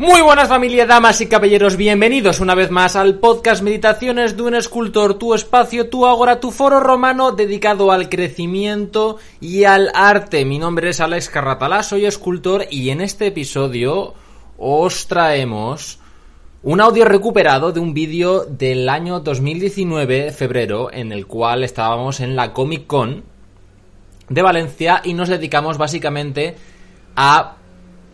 Muy buenas familia, damas y caballeros, bienvenidos una vez más al podcast Meditaciones de un escultor, tu espacio, tu agora, tu foro romano dedicado al crecimiento y al arte. Mi nombre es Alex Carratalá, soy escultor y en este episodio os traemos un audio recuperado de un vídeo del año 2019, febrero, en el cual estábamos en la Comic Con de Valencia y nos dedicamos básicamente a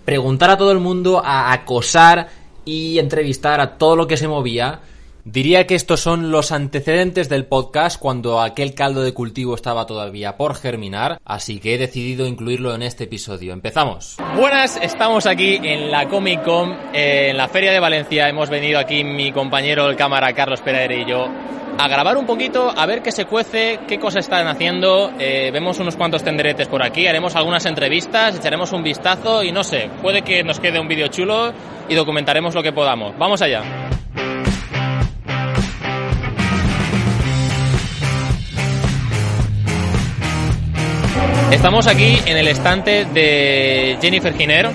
preguntar a todo el mundo, a acosar y entrevistar a todo lo que se movía. Diría que estos son los antecedentes del podcast cuando aquel caldo de cultivo estaba todavía por germinar, así que he decidido incluirlo en este episodio. Empezamos. Buenas, estamos aquí en la Comic Con, eh, en la Feria de Valencia. Hemos venido aquí mi compañero el cámara Carlos Pereira y yo a grabar un poquito, a ver qué se cuece, qué cosas están haciendo. Eh, vemos unos cuantos tenderetes por aquí, haremos algunas entrevistas, echaremos un vistazo y no sé, puede que nos quede un vídeo chulo y documentaremos lo que podamos. Vamos allá. Estamos aquí en el estante de Jennifer Giner.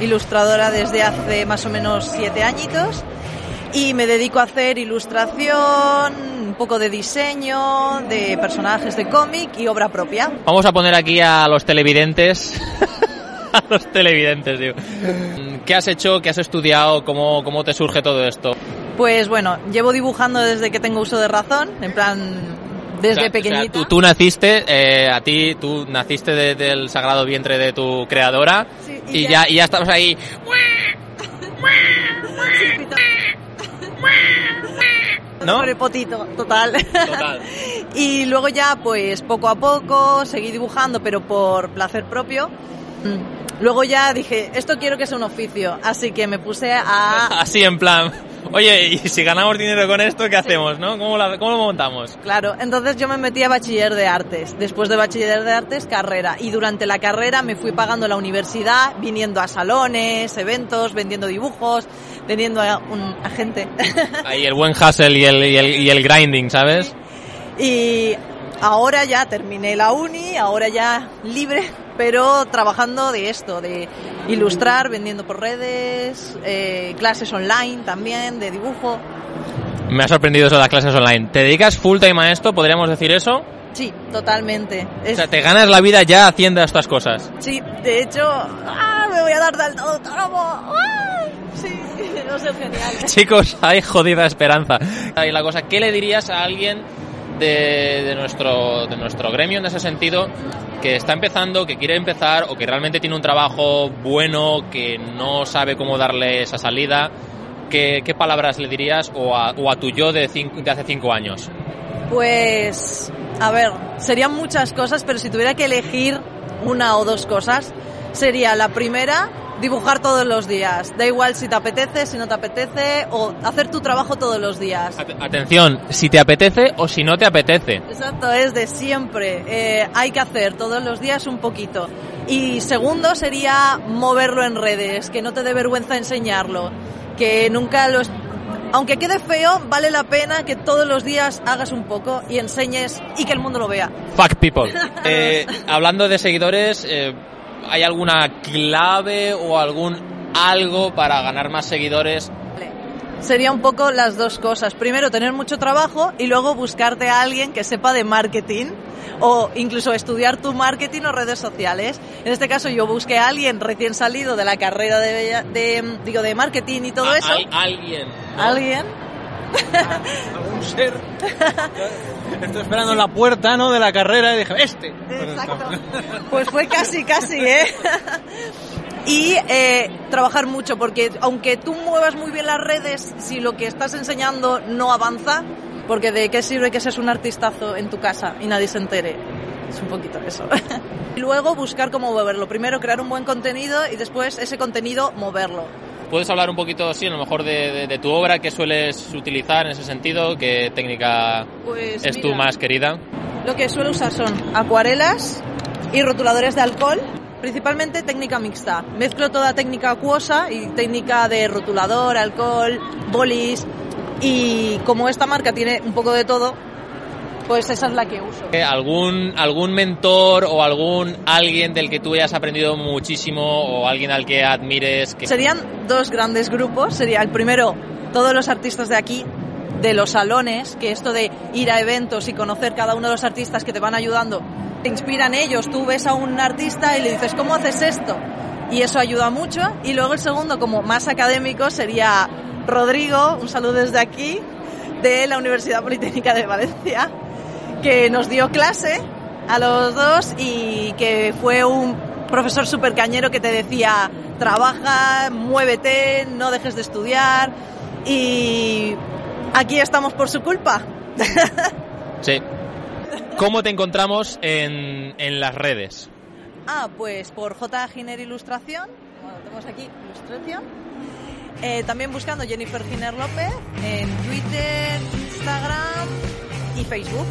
Ilustradora desde hace más o menos siete añitos y me dedico a hacer ilustración, un poco de diseño, de personajes de cómic y obra propia. Vamos a poner aquí a los televidentes. a los televidentes, digo. ¿Qué has hecho? ¿Qué has estudiado? ¿Cómo, ¿Cómo te surge todo esto? Pues bueno, llevo dibujando desde que tengo uso de razón, en plan desde pequeñita. tú, tú, naciste, eh, a ti, tú naciste del sagrado vientre de tu creadora Sí, y, ya, y ya estamos ahí. ¿No? Prepotito, total. Total. y luego ya, pues poco a poco, seguí dibujando, pero por placer propio. Mm. Luego ya dije, esto quiero que sea un oficio, así que me puse a... Así en plan. Oye, y si ganamos dinero con esto, ¿qué hacemos, no? ¿Cómo, la- cómo lo montamos? Claro, entonces yo me metí a bachiller de artes. Después de bachiller de artes, carrera. Y durante la carrera me fui pagando la universidad, viniendo a salones, eventos, vendiendo dibujos, vendiendo a, un, a gente. Ahí el buen hustle y el, y el, y el grinding, ¿sabes? y ahora ya terminé la uni, ahora ya libre, pero trabajando de esto, de ilustrar, vendiendo por redes, eh, clases online también, de dibujo. Me ha sorprendido eso de las clases online. ¿Te dedicas full time a esto? ¿Podríamos decir eso? Sí, totalmente. O Es- sea, te ganas la vida ya haciendo estas cosas. Sí, de hecho, ¡ah! me voy a dar del todo autónomo. ¡Ah! Sí, no sé, genial. Chicos, hay jodida esperanza. Y la cosa, ¿qué le dirías a alguien de, nuestro, de nuestro gremio en ese sentido que está empezando, que quiere empezar o que realmente tiene un trabajo bueno, que no sabe cómo darle esa salida? ¿Qué, palabras le dirías o a, o tu yo de hace cinco años? Pues, a ver, serían muchas cosas, pero si tuviera que elegir una o dos cosas, sería la primera, dibujar todos los días. Da igual si te apetece, si no te apetece, o hacer tu trabajo todos los días. At- Atención, si te apetece o si no te apetece. Exacto, es de siempre. Eh, hay que hacer todos los días un poquito. Y segundo sería moverlo en redes, que no te dé vergüenza enseñarlo, que nunca lo... Aunque quede feo, vale la pena que todos los días hagas un poco y enseñes y que el mundo lo vea. Fuck people. Eh, hablando de seguidores, eh, ¿hay alguna clave o algún algo para ganar más seguidores? Sería un poco las dos cosas. Primero, tener mucho trabajo y luego buscarte a alguien que sepa de marketing o incluso estudiar tu marketing o redes sociales. En este caso, yo busqué a alguien recién salido de la carrera de, digo, de marketing y todo A- eso. hay alguien. ¿no? Alguien. algún ser. Estoy esperando en la puerta, ¿no? De la carrera y dije, este. Exacto. Pues fue casi, casi, ¿eh? Y eh, trabajar mucho, porque aunque tú muevas muy bien las redes, si lo que estás enseñando no avanza, porque de qué sirve que seas un artistazo en tu casa y nadie se entere. Es un poquito eso. Y luego buscar cómo moverlo. Primero crear un buen contenido y después ese contenido moverlo. ¿Puedes hablar un poquito, sí, a lo mejor de, de- de tu obra? ¿Qué sueles utilizar en ese sentido? ¿Qué técnica Pues es tu más querida? Lo que suelo usar son acuarelas y rotuladores de alcohol, principalmente técnica mixta. Mezclo toda técnica acuosa y técnica de rotulador, alcohol, bolis. Y como esta marca tiene un poco de todo, pues esa es la que uso. Eh, ¿Algún, ¿Algún mentor o algún alguien del que tú hayas aprendido muchísimo o alguien al que admires? Que... Serían dos grandes grupos. Sería el primero, todos los artistas de aquí, de los salones, que esto de ir a eventos y conocer cada uno de los artistas que te van ayudando, te inspiran ellos. Tú ves a un artista y le dices, ¿cómo haces esto? Y eso ayuda mucho. Y luego el segundo, como más académico, sería Rodrigo, un saludo desde aquí, de la Universidad Politécnica de Valencia que nos dio clase a los dos y que fue un profesor súper cañero que te decía, trabaja, muévete, no dejes de estudiar y aquí estamos por su culpa. Sí. ¿Cómo te encontramos en, en las redes? Ah, pues por J. Giner Ilustración, bueno, tenemos aquí Ilustración. Eh, también buscando Jennifer Giner López en Twitter, Instagram y Facebook.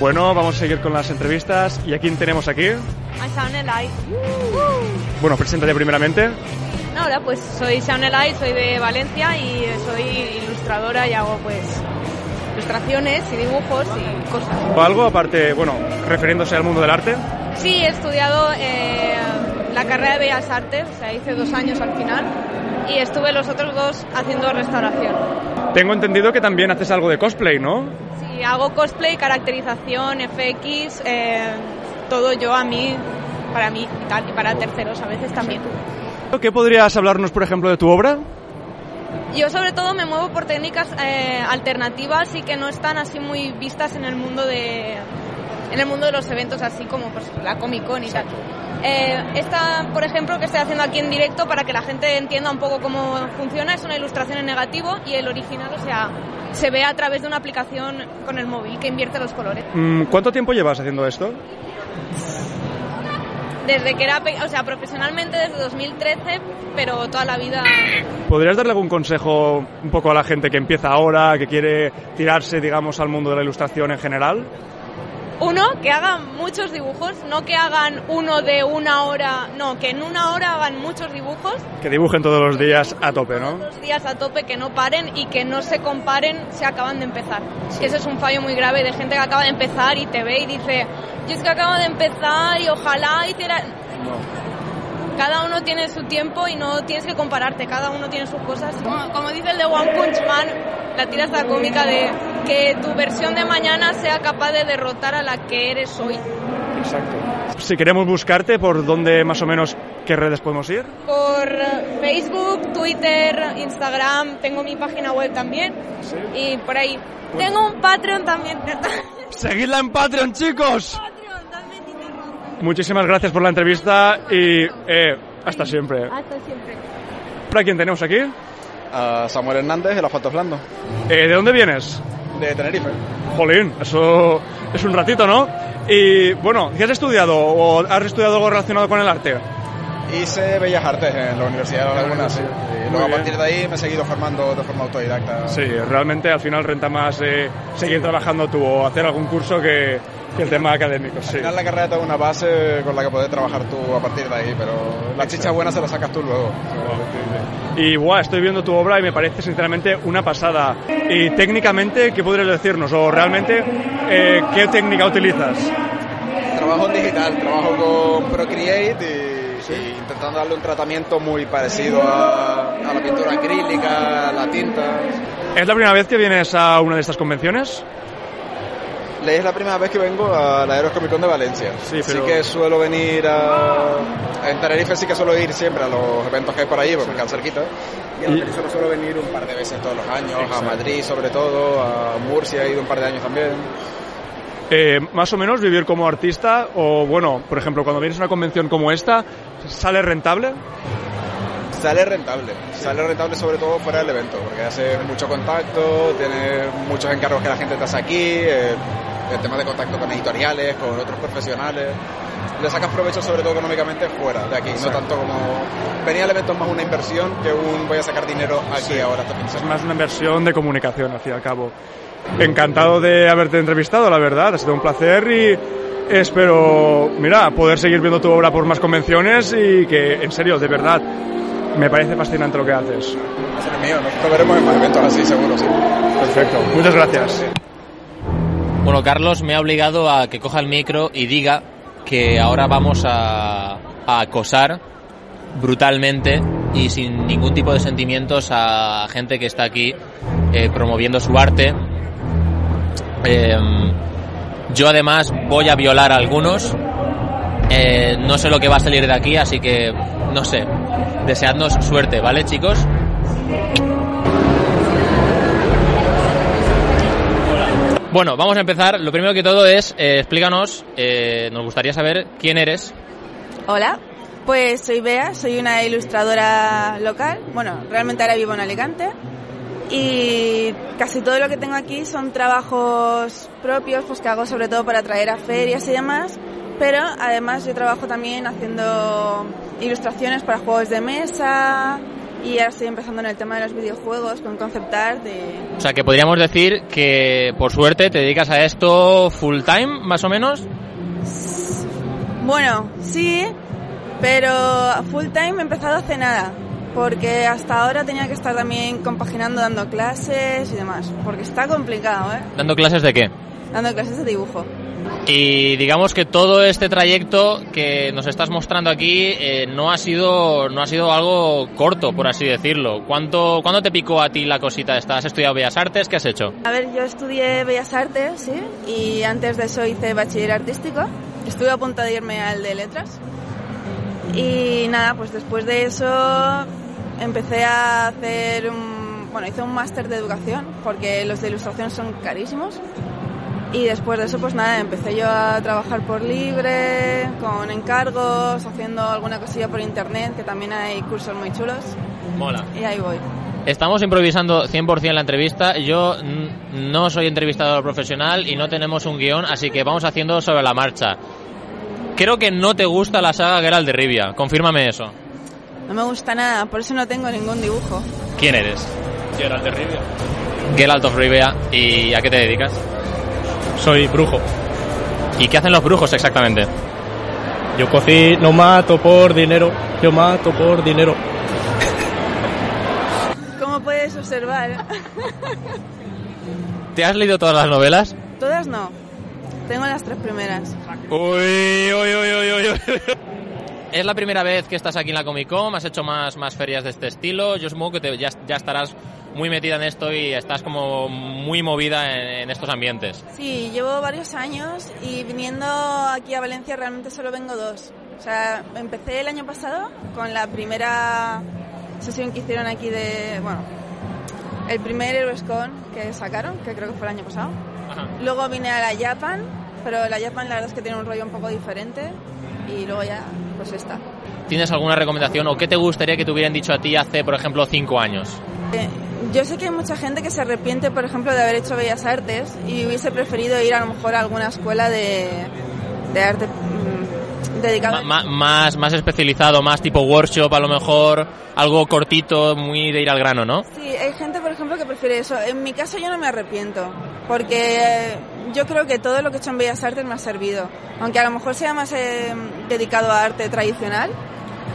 Bueno, vamos a seguir con las entrevistas. ¿Y a quién tenemos aquí? A Elite. Bueno, preséntate primeramente. Ahora, pues soy Shaun Elite, soy de Valencia y soy ilustradora y hago pues ilustraciones y dibujos y cosas. ¿O algo aparte, bueno, refiriéndose al mundo del arte? Sí, he estudiado eh, la carrera de Bellas Artes, o sea, hice dos años al final y estuve los otros dos haciendo restauración. Tengo entendido que también haces algo de cosplay, ¿no? Sí, hago cosplay, caracterización, FX, eh, todo yo a mí, para mí y tal, y para terceros a veces también. ¿Qué podrías hablarnos, por ejemplo, de tu obra? Yo sobre todo me muevo por técnicas eh, alternativas y que no están así muy vistas en el mundo de en el mundo de los eventos así como pues, la Comic Con y tal. Eh, esta, por ejemplo, que estoy haciendo aquí en directo para que la gente entienda un poco cómo funciona, es una ilustración en negativo y el original, o sea, se ve a través de una aplicación con el móvil que invierte los colores. Mm, ¿Cuánto tiempo llevas haciendo esto? Desde que era, o sea, profesionalmente desde 2013, pero toda la vida ¿Podrías darle algún consejo un poco a la gente que empieza ahora, que quiere tirarse, digamos, al mundo de la ilustración en general? Uno, que hagan muchos dibujos, no que hagan uno de una hora, no, que en una hora hagan muchos dibujos, Que dibujen todos los días a tope, ¿no? todos los días a tope, que no paren y que no se comparen si acaban de empezar. Ese es un fallo muy grave de gente que acaba de empezar y te ve y dice, yo es que acabo de empezar y ojalá hiciera... Cada uno tiene su tiempo y no tienes que compararte, cada uno tiene sus cosas. Como, como dice el de One Punch Man, la tira esta cómica de que tu versión de mañana sea capaz de derrotar a la que eres hoy. Exacto. Si queremos buscarte, ¿por dónde más o menos qué redes podemos ir? Por Facebook, Twitter, Instagram, tengo mi página web también y por ahí. Tengo un Patreon también. Seguidla en Patreon, chicos. Patreon, dame. Muchísimas gracias por la entrevista y eh, hasta siempre. Hasta siempre. ¿Para quién tenemos aquí? a Samuel Hernández de las Fotos Blando, Eh, ¿De dónde vienes? De Tenerife. Jolín, eso es un ratito, ¿no? Y bueno, ¿qué has estudiado o has estudiado algo relacionado con el arte? Hice Bellas Artes en la Universidad de La Laguna, sí. Y luego a partir de ahí me he seguido formando de forma autodidacta. Sí, realmente al final renta más eh, seguir trabajando tú o hacer algún curso que, que el tema académico, Al sí. final la carrera te da una base con la que puedes trabajar tú a partir de ahí, pero la chicha buena se la sacas tú luego. Y guau, estoy viendo tu obra y me parece sinceramente una pasada. Y técnicamente, ¿qué podrías decirnos? O realmente, eh, ¿qué técnica utilizas? Trabajo en digital, trabajo con Procreate y, y intentando darle un tratamiento muy parecido a, a la pintura acrílica, a la tinta. ¿Es la primera vez que vienes a una de estas convenciones? Le es la primera vez que vengo a la Aeros Comic Con de Valencia. Sí, pero- que suelo venir a... En Tenerife sí que suelo ir siempre a los eventos que hay por ahí, porque quedan cerquita. Y la Península suelo venir un par de veces todos los años, Exacto. a Madrid sobre todo, a Murcia he ido un par de años también. Eh, más o menos vivir como artista o bueno, por ejemplo, cuando vienes a una convención como esta, ¿sale rentable? Sale rentable, sale rentable sobre todo fuera del evento, porque hace mucho contacto, tiene muchos encargos que la gente te hace aquí, eh, el tema de contacto con editoriales, con otros profesionales. Le sacas provecho sobre todo económicamente fuera de aquí, no tanto como... Venía al evento es más una inversión que un voy a sacar dinero aquí ahora fin de Es más una inversión de comunicación, al fin y al cabo. Encantado de haberte entrevistado, la verdad, ha sido un placer y Espero, mira, poder seguir viendo tu obra por más convenciones y que, en serio, de verdad, me parece fascinante lo que haces. A ser mío, nosotros veremos en más eventos así, seguro, sí. Perfecto, muchas gracias. Bueno, Carlos me ha obligado a que coja el micro y diga que ahora vamos a, acosar brutalmente y sin ningún tipo de sentimientos a gente que está aquí eh, promoviendo su arte. Eh, yo además voy a violar a algunos. Eh, no sé lo que va a salir de aquí, así que no sé. Deseadnos suerte, ¿vale, chicos? Bueno, vamos a empezar. Lo primero que todo es, eh, explícanos, eh, nos gustaría saber quién eres. Hola, pues soy Bea, soy una ilustradora local. Bueno, realmente ahora vivo en Alicante. Y casi todo lo que tengo aquí son trabajos propios, pues que hago sobre todo para traer a ferias y demás. Pero además yo trabajo también haciendo ilustraciones para juegos de mesa. Y ahora estoy empezando en el tema de los videojuegos con concept art de... O sea, que podríamos decir que por suerte te dedicas a esto full time, más o menos. Bueno, sí, pero full time he empezado hace nada, porque hasta ahora tenía que estar también compaginando dando clases y demás, porque está complicado, ¿eh? ¿Dando clases de qué? Dando clases de dibujo. Y digamos que todo este trayecto que nos estás mostrando aquí eh, no ha sido no ha sido algo corto, por así decirlo. ¿Cuánto, ¿Cuándo te picó a ti la cosita esta? ¿Has estudiado Bellas Artes? ¿Qué has hecho? A ver, yo estudié Bellas Artes, sí, y antes de eso hice bachiller artístico. Estuve a punto de irme al de letras. Y nada, pues después de eso empecé a hacer un, bueno, hice un máster de educación porque los de ilustración son carísimos. Y después de eso, pues nada, empecé yo a trabajar por libre, con encargos, haciendo alguna cosilla por internet, que también hay cursos muy chulos. Mola. Y ahí voy. Estamos improvisando 100% la entrevista. Yo no soy entrevistador profesional y no tenemos un guion, así que vamos haciendo sobre la marcha. Creo que no te gusta la saga Geralt de Rivia. Confírmame eso. No me gusta nada, por eso no tengo ningún dibujo. ¿Quién eres? Geralt de Rivia. Geralt of Rivia. ¿Y a qué te dedicas? Soy brujo. ¿Y qué hacen los brujos exactamente? Yo cocino, mato por dinero. Yo mato por dinero. Como puedes observar, ¿Te has leído todas las novelas? todas no. Tengo las tres primeras. Uy, uy, uy, uy, uy, uy. Es la primera vez que estás aquí en la Comic Con, has hecho más, más ferias de este estilo. Yo supongo que te- ya, ya estarás muy metida en esto y estás como muy movida en, en estos ambientes. Sí, llevo varios años y viniendo aquí a Valencia realmente solo vengo dos. O sea, empecé el año pasado con la primera sesión que hicieron aquí de, bueno, el primer Heroescon que sacaron, que creo que fue el año pasado. Luego vine a la Japan, pero la Japan la verdad es que tiene un rollo un poco diferente y luego ya, pues esta. ¿Tienes alguna recomendación o qué te gustaría que te hubieran dicho a ti hace, por ejemplo, cinco años? Eh, Yo sé que hay mucha gente que se arrepiente, por ejemplo, de haber hecho Bellas Artes y hubiese preferido ir a lo mejor a alguna escuela de, de arte mm, dedicada más, más especializado, más tipo workshop, a lo mejor algo cortito, muy de ir al grano, ¿no? Sí, hay gente, por ejemplo, que prefiere eso. En mi caso yo no me arrepiento, porque yo creo que todo lo que he hecho en Bellas Artes me ha servido. Aunque a lo mejor sea más eh, dedicado a arte tradicional,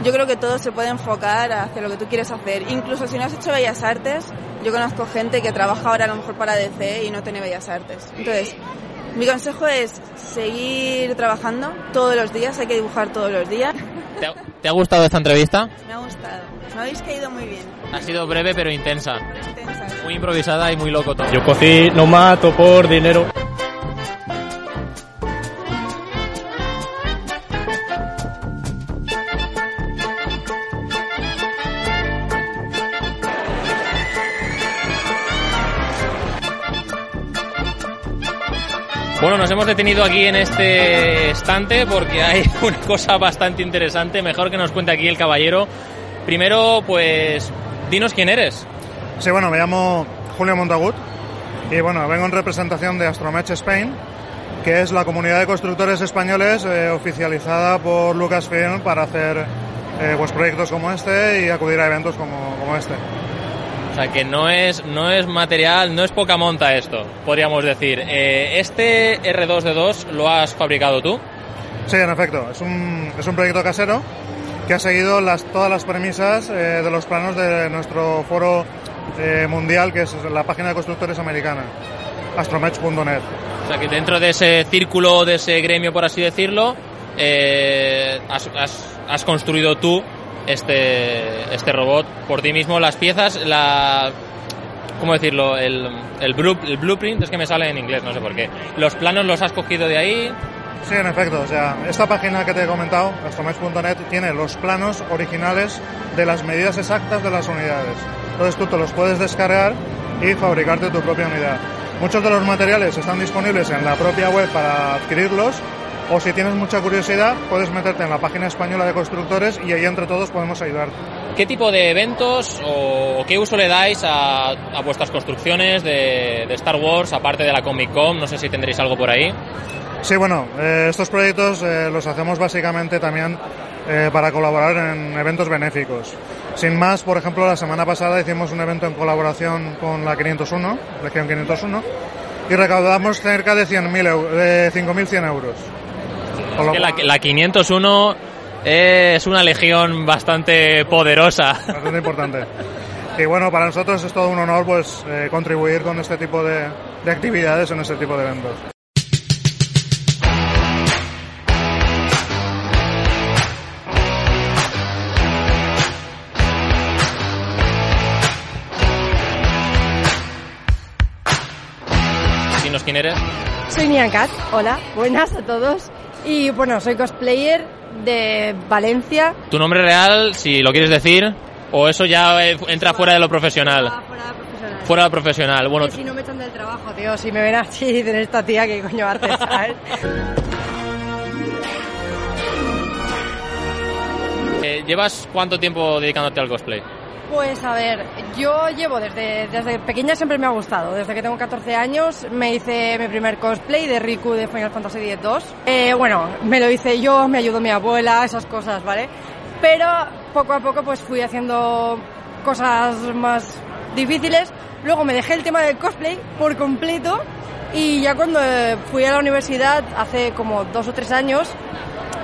yo creo que todo se puede enfocar hacia lo que tú quieres hacer. Incluso si no has hecho Bellas Artes, yo conozco gente que trabaja ahora a lo mejor para DC y no tiene Bellas Artes. Entonces, mi consejo es seguir trabajando todos los días, hay que dibujar todos los días. ¿Te ha, te ha gustado esta entrevista? Me ha gustado. Me habéis caído muy bien. Ha sido breve pero intensa. Intensa. Muy improvisada y muy loco todo. Yo cocino, mato por dinero. Hemos detenido aquí en este estante porque hay una cosa bastante interesante. Mejor que nos cuente aquí el caballero. Primero, pues, dinos quién eres. Sí, bueno, me llamo Julio Montagut y bueno, vengo en representación de Astromech Spain, que es la comunidad de constructores españoles eh, oficializada por Lucasfilm para hacer eh, pues, proyectos como este y acudir a eventos como, como este. Sea que no es, no es material, no es poca monta esto, podríamos decir. Eh, ¿Este R2D2 lo has fabricado tú? Sí, en efecto. Es un, es un proyecto casero que ha seguido las, todas las premisas eh, de los planos de nuestro foro eh, mundial, que es la página de constructores americana, astromatch.net. O sea que dentro de ese círculo, de ese gremio, por así decirlo, eh, has, has- has construido tú este, este robot por ti mismo. Las piezas, la... ¿Cómo decirlo? El, el, el blueprint, es que me sale en inglés, no sé por qué. Los planos los has cogido de ahí. Sí, en efecto. O sea, esta página que te he comentado, astromatch.net, tiene los planos originales de las medidas exactas de las unidades. Entonces tú te los puedes descargar y fabricarte tu propia unidad. Muchos de los materiales están disponibles en la propia web para adquirirlos o si tienes mucha curiosidad puedes meterte en la página española de constructores y ahí entre todos podemos ayudarte. ¿Qué tipo de eventos o qué uso le dais a, a vuestras construcciones de, de Star Wars, aparte de la Comic Con? No sé si tendréis algo por ahí. Sí, bueno, eh, estos proyectos eh, los hacemos básicamente también eh, para colaborar en eventos benéficos. Sin más, por ejemplo, la semana pasada hicimos un evento en colaboración con la 501, Legión 501, y recaudamos cerca de 100.000 eu- de 5.100 euros. Es que la, cual, la 501 es una legión bastante poderosa. bastante importante. Y bueno, para nosotros es todo un honor pues eh, contribuir con este tipo de, de actividades en este tipo de eventos. Dinos quién eres. Soy Nian Cat, hola, buenas a todos. Y bueno, soy cosplayer de Valencia. Tu nombre real, si lo quieres decir, o eso ya eh, entra fuera de lo profesional. Ah, fuera profesional. Fuera de lo profesional. Bueno, si no me echan del trabajo, tío, si me ven así y dicen esta tía, ¿qué coño haces, sabes? eh, ¿llevas cuánto tiempo dedicándote al cosplay? Pues a ver, yo llevo desde, desde pequeña siempre me ha gustado. Desde que tengo 14 años me hice mi primer cosplay de Riku de Final Fantasy X-2. Eh, bueno, me lo hice yo, me ayudó mi abuela, esas cosas, ¿vale? Pero poco a poco pues fui haciendo cosas más difíciles. Luego me dejé el tema del cosplay por completo y ya cuando eh, fui a la universidad hace como dos o tres años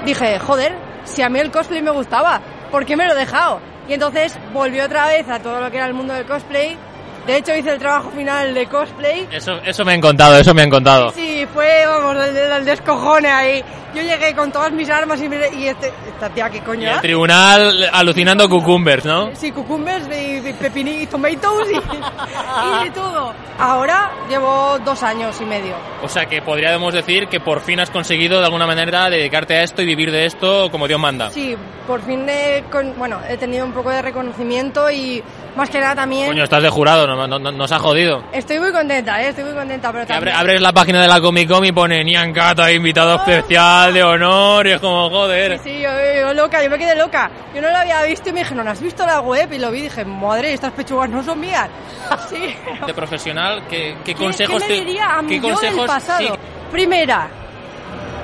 dije, joder, si a mí el cosplay me gustaba, ¿por qué me lo he dejado? Y entonces volví otra vez a todo lo que era el mundo del cosplay. De hecho hice el trabajo final de cosplay. Eso, eso me han contado, eso me han contado. Sí, fue, vamos, el, el descojone ahí. Yo llegué con todas mis armas y, me- y este, esta tía, ¿qué Y coño el hace? tribunal alucinando cucumbers, ¿no? Sí, cucumbers y, y pepini y tomatoes y, y de todo. Ahora llevo dos años y medio. O sea que podríamos decir que por fin has conseguido de alguna manera dedicarte a esto y vivir de esto como Dios manda. Sí, por fin he, con- bueno, he tenido un poco de reconocimiento y más que nada también... Coño, estás de jurado, no- no- no- nos ha jodido. Estoy muy contenta, ¿eh? estoy muy contenta, pero Que abre- también... abres la página de la Comic Con y pone Nian Kata, invitado especial de honor, y es como, joder. Sí, yo, yo loca, yo me quedé loca. Yo no lo había visto y me dijeron, ¿has visto la web? Y lo vi y dije, madre, estas pechugas no son mías. Sí. De profesional, ¿qué, qué ¿Qué- consejos ¿Qué me diría a qué mí yo del consejos pasado? sí, Primera,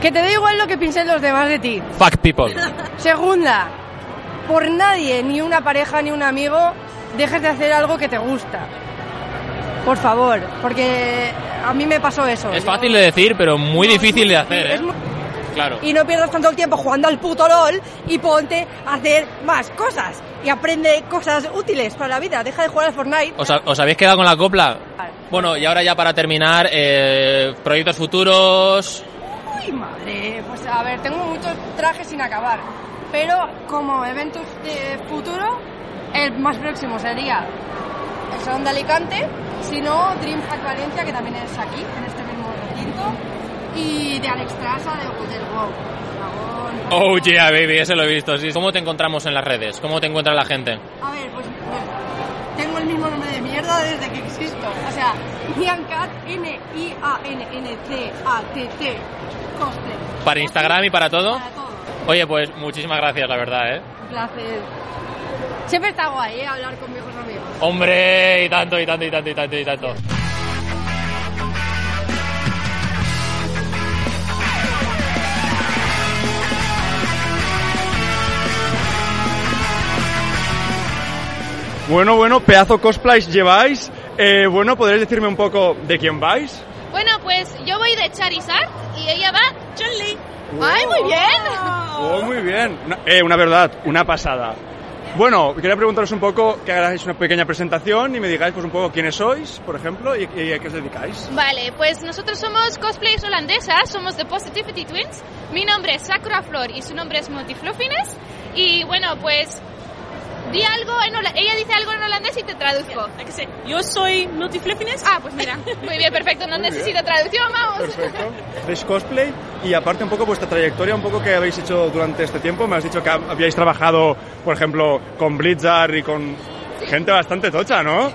que te da igual lo que piensen los demás de ti. fuck people. Segunda, por nadie, ni una pareja ni un amigo, dejes de hacer algo que te gusta. Por favor, porque a mí me pasó eso. Es Yo- fácil de decir, pero muy No, difícil de hacer, es ¿eh? muy- Claro. Y no pierdas tanto el tiempo jugando al puto LOL y ponte a hacer más cosas. Y aprende cosas útiles para la vida. Deja de jugar al Fortnite. ¿Os, ha- os habéis quedado con la copla? Bueno, y ahora ya para terminar, eh, proyectos futuros. Uy, madre. Pues a ver, tengo muchos trajes sin acabar. Pero como eventos de futuro, el más próximo sería el Salón de Alicante. Si no, Dreamhack Valencia, que también es aquí, en este mismo recinto. Y de Alex Trasa, de. Dragón. Oh yeah, baby, ese lo he visto. Sí. ¿Cómo te encontramos en las redes? ¿Cómo te encuentra la gente? A ver, pues, tengo el mismo nombre de mierda desde que existo. O sea, Niancat, N-I-A-N-N-C-A-T-T, cosplay. ¿Para Instagram y para todo? Para todo. Oye, pues muchísimas gracias, la verdad, ¿eh? Un placer. Siempre está guay, ¿eh? Hablar con viejos amigos. Hombre, y tanto, y tanto, y tanto, y tanto, y tanto. Bueno, bueno, pedazo cosplays lleváis. Eh, bueno, ¿podréis decirme un poco de quién vais? Bueno, pues yo voy de Charizard y ella va Chun-Li. ¡Ay, muy bien! Oh, muy bien. Una, eh, una verdad, una pasada. Bueno, quería preguntaros un poco, que hagáis una pequeña presentación y me digáis pues un poco quiénes sois, por ejemplo, y, a qué os dedicáis. Vale, pues nosotros somos cosplayers holandesas, somos The Positivity Twins. Mi nombre es Sakura Flor y su nombre es Multifluffines. Y bueno, pues di algo en hola- ella dice algo en holandés y te traduzco. Yo soy Multifluffines. Ah, pues mira, muy bien, perfecto, no Muy bien. necesito traducción, vamos. Perfecto. Cosplay y aparte un poco vuestra trayectoria, un poco que habéis hecho durante este tiempo. Me has dicho que habíais trabajado, por ejemplo, con Blizzard y con gente bastante tocha, ¿no?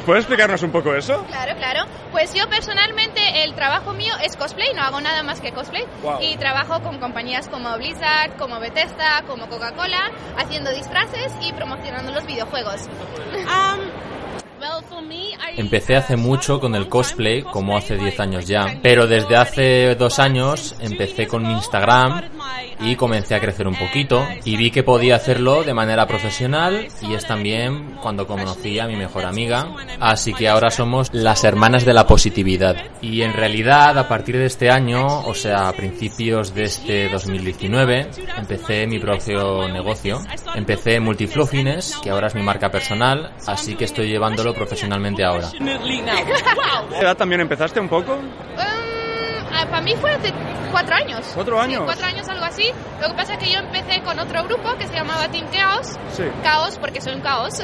¿Puedes explicarnos un poco eso? Claro, claro. Pues yo personalmente el trabajo mío es cosplay, no hago nada más que cosplay. Wow. Y trabajo con compañías como Blizzard, como Bethesda, como Coca-Cola, haciendo disfraces y promocionando los videojuegos. I, Empecé hace mucho con el cosplay, como hace 10 años ya, pero desde hace dos años empecé con mi Instagram y comencé a crecer un poquito y vi que podía hacerlo de manera profesional y es también cuando conocí a mi mejor amiga, así que ahora somos las hermanas de la positividad. Y en realidad a partir de este año, o sea a principios de este 2019, empecé mi propio negocio. Empecé Multifluffines, que ahora es mi marca personal, así que estoy llevándolo profesionalmente ahora. ¡Wow! ¿Qué edad también empezaste un poco? para mí fue hace cuatro años. ¿Cuatro años? Sí, cuatro años, algo así. Lo que pasa es que yo empecé con otro grupo que se llamaba Team Chaos. Sí. Caos, porque soy un caos.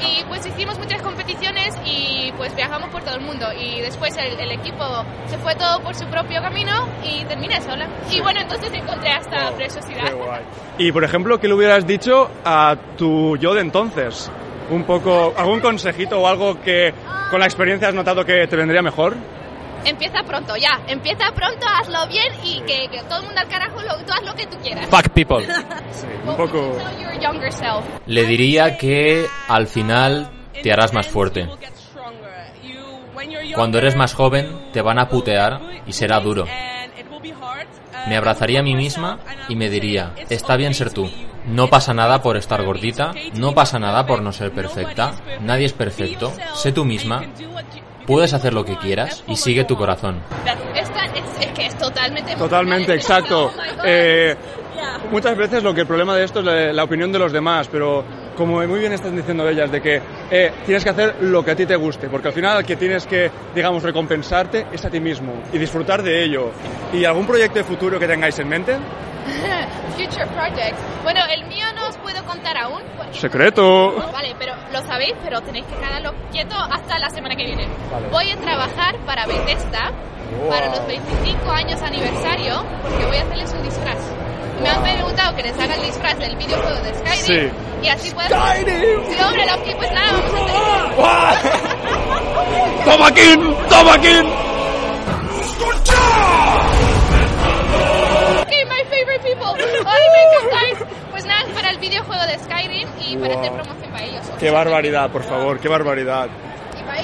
y pues hicimos muchas competiciones y pues viajamos por todo el mundo. Y después el, el equipo se fue todo por su propio camino y terminé sola. Y bueno, entonces encontré esta preciosidad. Qué guay. Y por ejemplo, ¿qué le hubieras dicho a tu yo de entonces? Un poco, algún consejito o algo que con la experiencia has notado que te vendría mejor? Empieza pronto, ya. Empieza pronto, hazlo bien y que, que todo el mundo al carajo, lo, tú haz lo que tú quieras. Fuck people. Un poco. Le diría que al final te harás más fuerte. Cuando eres más joven te van a putear y será duro. Me abrazaría a mí misma y me diría, está bien ser tú. No pasa nada por estar gordita, no pasa nada por no ser perfecta, nadie es perfecto, sé tú misma, puedes hacer lo que quieras y sigue tu corazón. Esta es, es que es totalmente... Totalmente, exacto. Oh. Eh, muchas veces lo que el problema de esto es la, la opinión de los demás, pero como muy bien están diciendo ellas, de que eh, tienes que hacer lo que a ti te guste, porque al final el que tienes que, digamos, recompensarte es a ti mismo y disfrutar de ello. ¿Y algún proyecto de futuro que tengáis en mente? Future Projects. Bueno, el mío no os puedo contar aún. porque- Secreto. Vale, pero lo sabéis, pero tenéis que quedarlo quieto hasta la semana que viene. Vale. Voy a trabajar para Bethesda para los 25 años aniversario porque voy a hacerles un disfraz. Me han preguntado que les haga el disfraz del videojuego de Skyrim Sí. y así puedo... Sí, hombre, Loki, pues nada, vamos a hacer... ¡Toma King! ¡Toma King! Videojuego de Skyrim y para Wow. hacer promoción para ellos. ¡Qué barbaridad, por favor! ¡Qué barbaridad! Para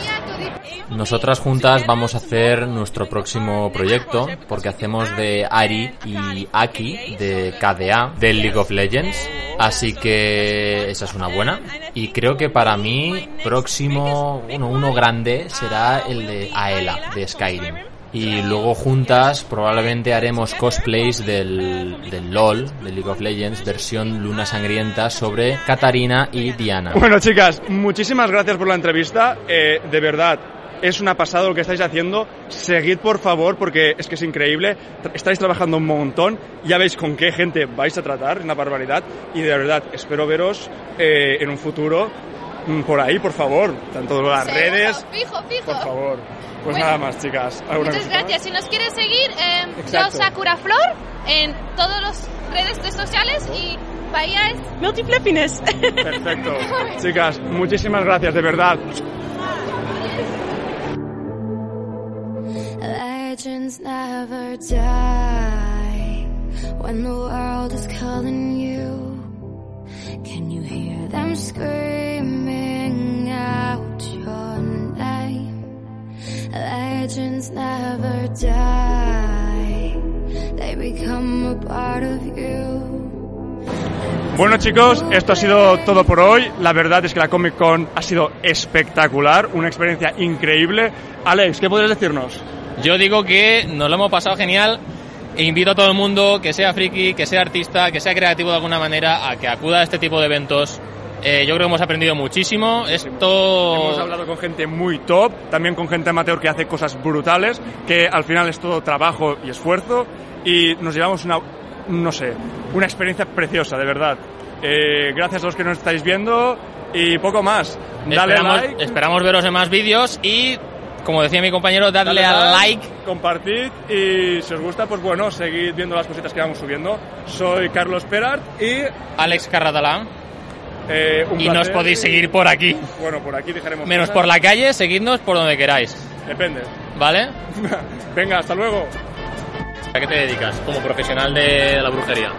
Nosotras juntas vamos a hacer nuestro próximo proyecto porque hacemos de Ari y Aki de KDA del League of Legends. Así que esa es una buena. Y creo que para mí próximo, uno, uno grande será el de Aela de Skyrim. Y luego juntas probablemente haremos cosplays del, del LOL, del League of Legends, versión Luna Sangrienta sobre Katarina y Diana. Bueno, chicas, muchísimas gracias por la entrevista. Eh, de verdad, es una pasada lo que estáis haciendo. Seguid, por favor, porque es que es increíble. Estáis trabajando un montón. Ya veis con qué gente vais a tratar, una barbaridad. Y de verdad, espero veros eh, en un futuro por ahí, por favor. Tanto las Seguro, redes. Fijo, fijo. Por favor. Pues Bueno, nada más, chicas. ¿Alguna Muchas más? gracias. Si nos quieres seguir, eh, yo. Sakura Flor en todas las redes de sociales y Bahía es Multifluffines. Perfecto. Chicas, muchísimas gracias, de verdad. Legends never die when the world is calling you. Can you hear them screaming out your name? Legends never die, they become a part of you. Bueno chicos, esto ha sido todo por hoy. La verdad es que la Comic Con ha sido espectacular, una experiencia increíble. Alex, ¿qué podrías decirnos? Yo digo que nos lo hemos pasado genial. E invito a todo el mundo, que sea friki, que sea artista, que sea creativo de alguna manera, a que acuda a este tipo de eventos. Eh, yo creo que hemos aprendido muchísimo. Esto. Hemos hablado con gente muy top, también con gente amateur que hace cosas brutales, que al final es todo trabajo y esfuerzo. Y nos llevamos una, no sé, una experiencia preciosa, de verdad. Eh, gracias a los que nos estáis viendo y poco más. Dale esperamos, like. esperamos veros en más vídeos y, como decía mi compañero, dadle Dale al like. compartid y si os gusta, pues bueno, seguid viendo las cositas que vamos subiendo. Soy Carlos Perart y Alex Carradalá. eh, un Y nos podéis seguir por aquí. Bueno, por aquí dejaremos. Menos cosas. por la calle, seguidnos por donde queráis. Depende. ¿Vale? Venga, hasta luego. ¿A qué te dedicas como profesional de la brujería?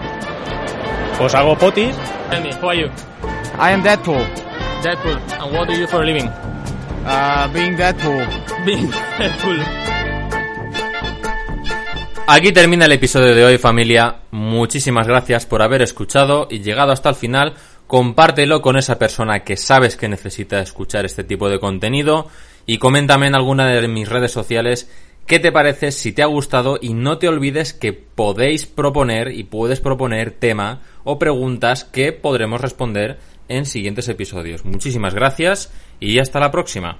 Pues hago potis. Tell me, who are you? I am Deadpool. Deadpool. And what do you do for a living? Uh, being Deadpool. Being Deadpool. Aquí termina el episodio de hoy familia. Muchísimas gracias por haber escuchado y llegado hasta el final. Compártelo con esa persona que sabes que necesita escuchar este tipo de contenido y coméntame en alguna de mis redes sociales qué te parece, si te ha gustado y no te olvides que podéis proponer y puedes proponer tema o preguntas que podremos responder en siguientes episodios. Muchísimas gracias y hasta la próxima.